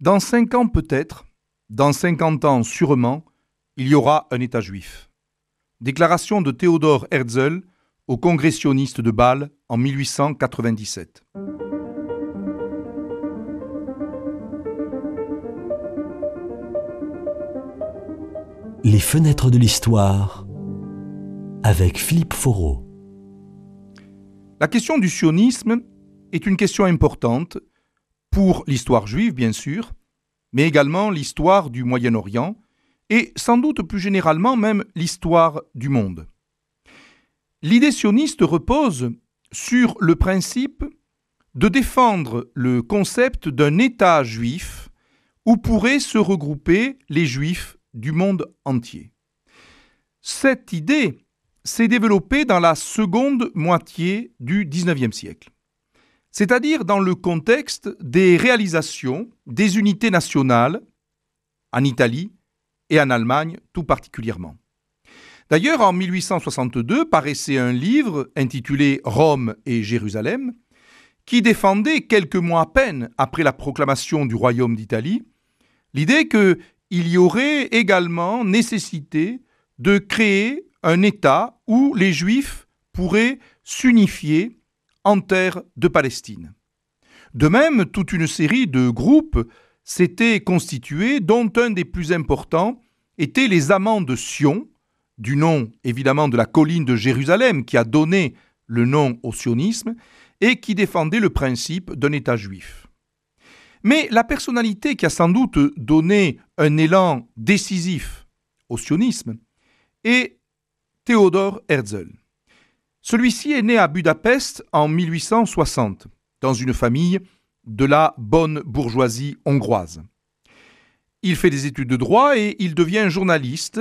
Dans cinq ans peut-être, dans cinquante ans sûrement, il y aura un État juif. Déclaration de Théodore Herzl au congressionniste de Bâle en 1897. Les fenêtres de l'histoire avec Philippe Foreau. La question du sionisme est une question importante pour l'histoire juive, bien sûr, mais également l'histoire du Moyen-Orient et sans doute plus généralement même l'histoire du monde. L'idée sioniste repose sur le principe de défendre le concept d'un État juif où pourraient se regrouper les juifs du monde entier. Cette idée s'est développée dans la seconde moitié du XIXe siècle, c'est-à-dire dans le contexte des réalisations des unités nationales en Italie et en Allemagne tout particulièrement. D'ailleurs, en 1862 paraissait un livre intitulé Rome et Jérusalem, qui défendait quelques mois à peine après la proclamation du royaume d'Italie l'idée qu'il y aurait également nécessité de créer un État où les Juifs pourraient s'unifier en terre de Palestine. De même, toute une série de groupes s'étaient constitués, dont un des plus importants était les Amants de Sion, du nom évidemment de la colline de Jérusalem qui a donné le nom au sionisme, et qui défendait le principe d'un État juif. Mais la personnalité qui a sans doute donné un élan décisif au sionisme est Théodore Herzl. Celui-ci est né à Budapest en 1860, dans une famille de la bonne bourgeoisie hongroise. Il fait des études de droit et il devient journaliste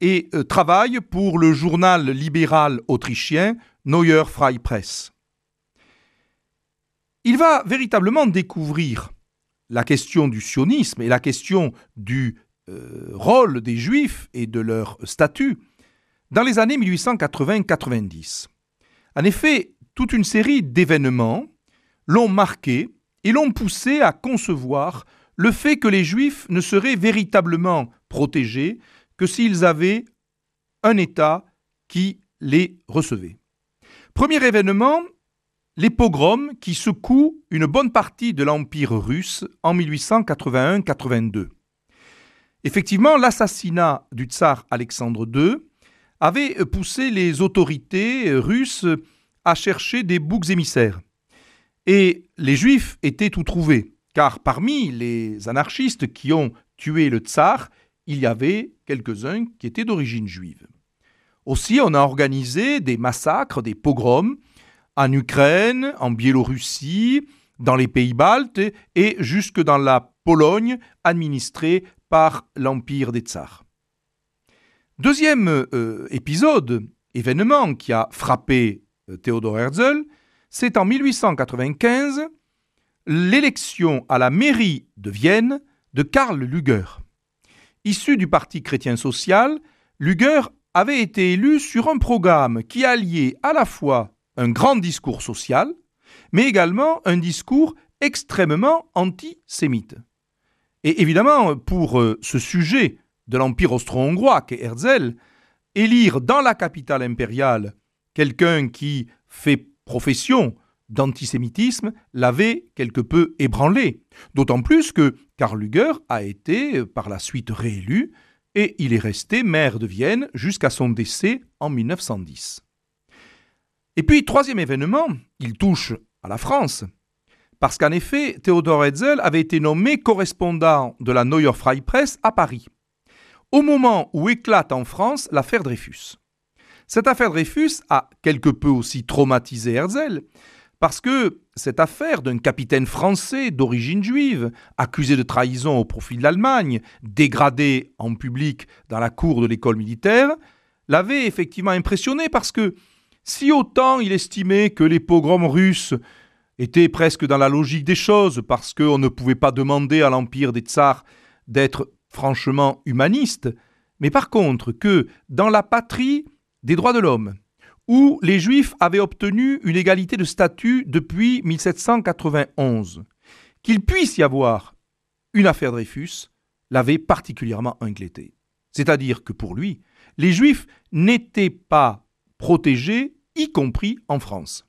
et euh, travaille pour le journal libéral autrichien Neuer Freie Presse. Il va véritablement découvrir la question du sionisme et la question du euh, rôle des juifs et de leur statut dans les années 1880-90. En effet, toute une série d'événements l'ont marqué et l'ont poussé à concevoir le fait que les juifs ne seraient véritablement protégés que s'ils avaient un État qui les recevait. Premier événement, les pogroms qui secouent une bonne partie de l'Empire russe en 1881-82. Effectivement, l'assassinat du tsar Alexandre II avait poussé les autorités russes à chercher des boucs émissaires. Et les juifs étaient tout trouvés, car parmi les anarchistes qui ont tué le tsar, il y avait quelques-uns qui étaient d'origine juive. Aussi, on a organisé des massacres, des pogroms en Ukraine, en Biélorussie, dans les pays baltes et jusque dans la Pologne administrée par l'Empire des Tsars. Deuxième euh, épisode, événement qui a frappé euh, Théodore Herzl, c'est en 1895 l'élection à la mairie de Vienne de Karl Luger. Issu du Parti chrétien social, Luger avait été élu sur un programme qui alliait à la fois un grand discours social, mais également un discours extrêmement antisémite. Et évidemment, pour euh, ce sujet de l'Empire austro-hongrois qu'est Herzl, élire dans la capitale impériale quelqu'un qui fait profession d'antisémitisme l'avait quelque peu ébranlé. D'autant plus que Karl Luger a été par la suite réélu et il est resté maire de Vienne jusqu'à son décès en 1910. Et puis, troisième événement, il touche à la France, parce qu'en effet, Théodore Herzl avait été nommé correspondant de la Neue Freie Presse à Paris, au moment où éclate en France l'affaire Dreyfus. Cette affaire Dreyfus a quelque peu aussi traumatisé Herzl, parce que cette affaire d'un capitaine français d'origine juive, accusé de trahison au profit de l'Allemagne, dégradé en public dans la cour de l'école militaire, l'avait effectivement impressionné parce que si autant il estimait que les pogroms russes étaient presque dans la logique des choses parce qu'on ne pouvait pas demander à l'empire des tsars d'être franchement humaniste, mais par contre que dans la patrie des droits de l'homme, où les Juifs avaient obtenu une égalité de statut depuis 1791. Qu'il puisse y avoir une affaire Dreyfus l'avait particulièrement inquiété. C'est-à-dire que pour lui, les Juifs n'étaient pas protégés, y compris en France.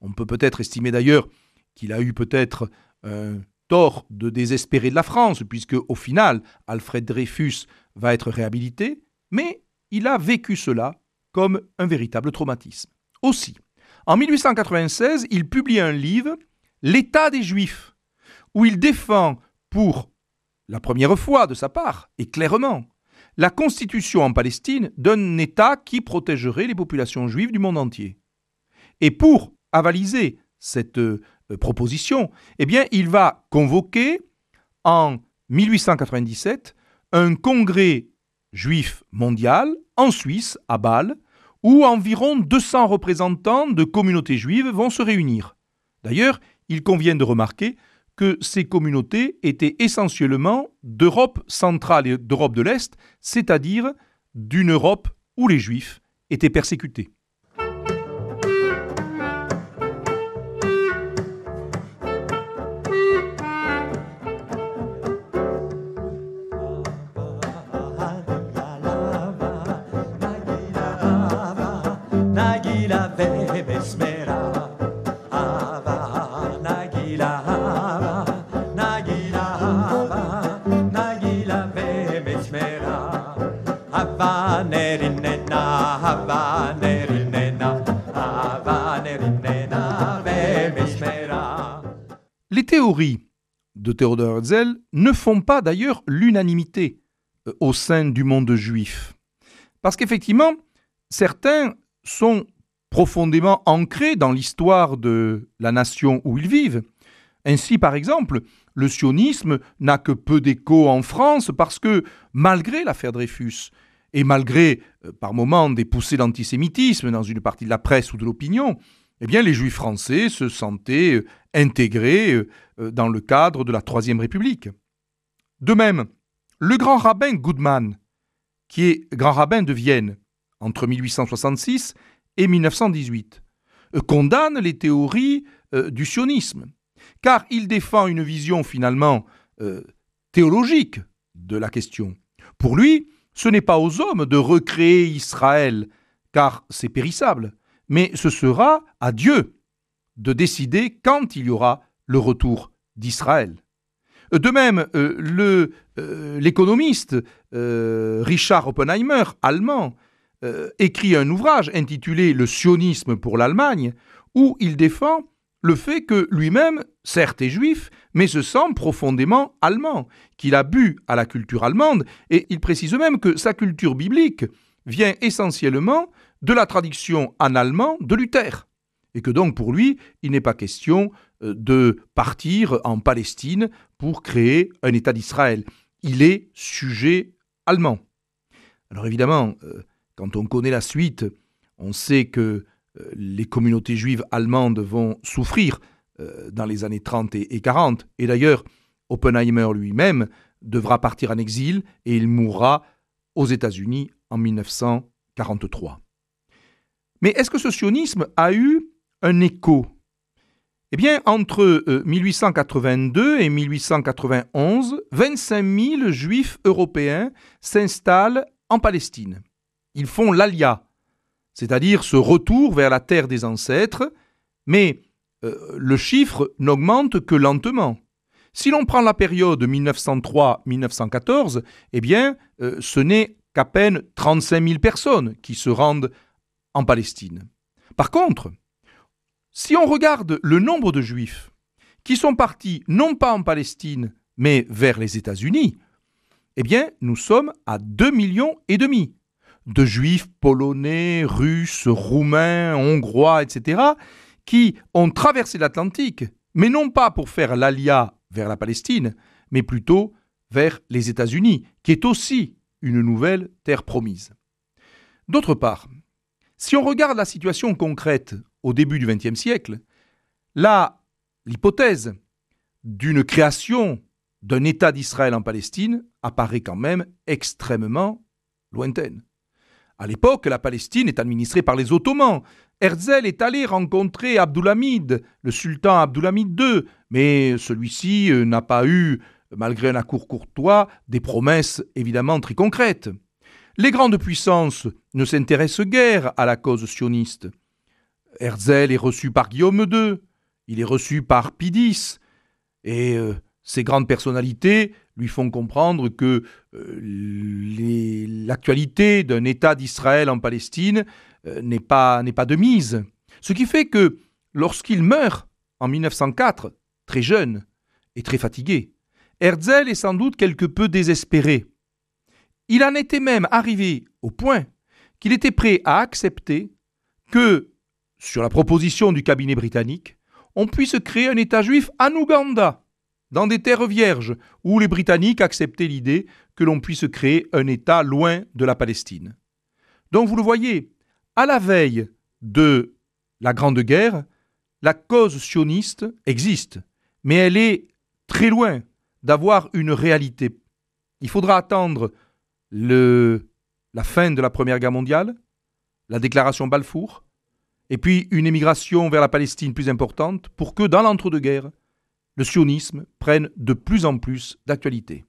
On peut peut-être estimer d'ailleurs qu'il a eu peut-être un tort de désespérer de la France, puisque au final, Alfred Dreyfus va être réhabilité, mais il a vécu cela comme un véritable traumatisme. Aussi, en 1896, il publie un livre, L'État des Juifs, où il défend pour la première fois de sa part, et clairement, la constitution en Palestine d'un État qui protégerait les populations juives du monde entier. Et pour avaliser cette euh, proposition, eh bien, il va convoquer en 1897 un congrès juif mondial en Suisse, à Bâle, où environ 200 représentants de communautés juives vont se réunir. D'ailleurs, il convient de remarquer que ces communautés étaient essentiellement d'Europe centrale et d'Europe de l'Est, c'est-à-dire d'une Europe où les Juifs étaient persécutés. Les théories de Théodore Herzl ne font pas d'ailleurs l'unanimité euh, au sein du monde juif. Parce qu'effectivement, certains sont profondément ancrés dans l'histoire de la nation où ils vivent. Ainsi, par exemple, le sionisme n'a que peu d'écho en France parce que, malgré l'affaire Dreyfus, et malgré euh, par moments des poussées d'antisémitisme dans une partie de la presse ou de l'opinion, eh les juifs français se sentaient euh, intégrés euh, dans le cadre de la Troisième République. De même, le grand rabbin Goodman, qui est grand rabbin de Vienne entre 1866 et 1918, condamne les théories du sionisme, car il défend une vision finalement théologique de la question. Pour lui, ce n'est pas aux hommes de recréer Israël, car c'est périssable, mais ce sera à Dieu de décider quand il y aura le retour d'Israël. De même, euh, euh, l'économiste euh, Richard Oppenheimer, allemand, écrit un ouvrage intitulé Le sionisme pour l'Allemagne, où il défend le fait que lui-même, certes est juif, mais se sent profondément allemand, qu'il a bu à la culture allemande, et il précise même que sa culture biblique vient essentiellement de la traduction en allemand de Luther, et que donc pour lui, il n'est pas question euh, de partir en Palestine pour créer un État d'Israël. Il est sujet allemand. Alors évidemment, euh, quand on connaît la suite, on sait que les communautés juives allemandes vont souffrir euh, dans les années 30 et 40. Et d'ailleurs, Oppenheimer lui-même devra partir en exil et il mourra aux États-Unis en 1943. Mais est-ce que ce sionisme a eu un écho? Eh bien, entre 1882 euh, et 1891, 25 000 juifs européens s'installent en Palestine. Ils font l'Alia, c'est-à-dire ce retour vers la terre des ancêtres, mais euh, le chiffre n'augmente que lentement. Si l'on prend la période 1903-1914, eh bien, euh, ce n'est qu'à peine 35 000 personnes qui se rendent en Palestine. Par contre, si on regarde le nombre de juifs qui sont partis non pas en Palestine, mais vers les États-Unis, eh bien, nous sommes à 2 millions et demi de juifs polonais, russes, roumains, hongrois, etc., qui ont traversé l'Atlantique, mais non pas pour faire l'alia vers la Palestine, mais plutôt vers les États-Unis, qui est aussi une nouvelle terre promise. D'autre part, si on regarde la situation concrète au début du XXe siècle, là, l'hypothèse d'une création d'un État d'Israël en Palestine apparaît quand même extrêmement lointaine. À l'époque, la Palestine est administrée par les Ottomans. Herzl est allé rencontrer Abdulhamid, le sultan Abdulhamid II, mais celui-ci euh, n'a pas eu malgré un accours courtois, des promesses évidemment très concrètes. Les grandes puissances ne s'intéressent guère à la cause sioniste. Herzl est reçu par Guillaume II, il est reçu par Pidis, et euh, ces grandes personnalités lui font comprendre que euh, l'actualité d'un État d'Israël en Palestine euh, n'est pas, pas de mise. Ce qui fait que lorsqu'il meurt en 1904, très jeune et très fatigué, Herzl est sans doute quelque peu désespéré. Il en était même arrivé au point qu'il était prêt à accepter que, sur la proposition du cabinet britannique, on puisse créer un État juif en Ouganda, dans des terres vierges, où les Britanniques acceptaient l'idée que l'on puisse créer un État loin de la Palestine. Donc vous le voyez, à la veille de la Grande Guerre, la cause sioniste existe, mais elle est très loin d'avoir une réalité. Il faudra attendre la fin de la Première Guerre mondiale, la déclaration Balfour, et puis une émigration vers la Palestine plus importante pour que dans l'entre-deux-guerres, le sionisme prenne de plus en plus d'actualité.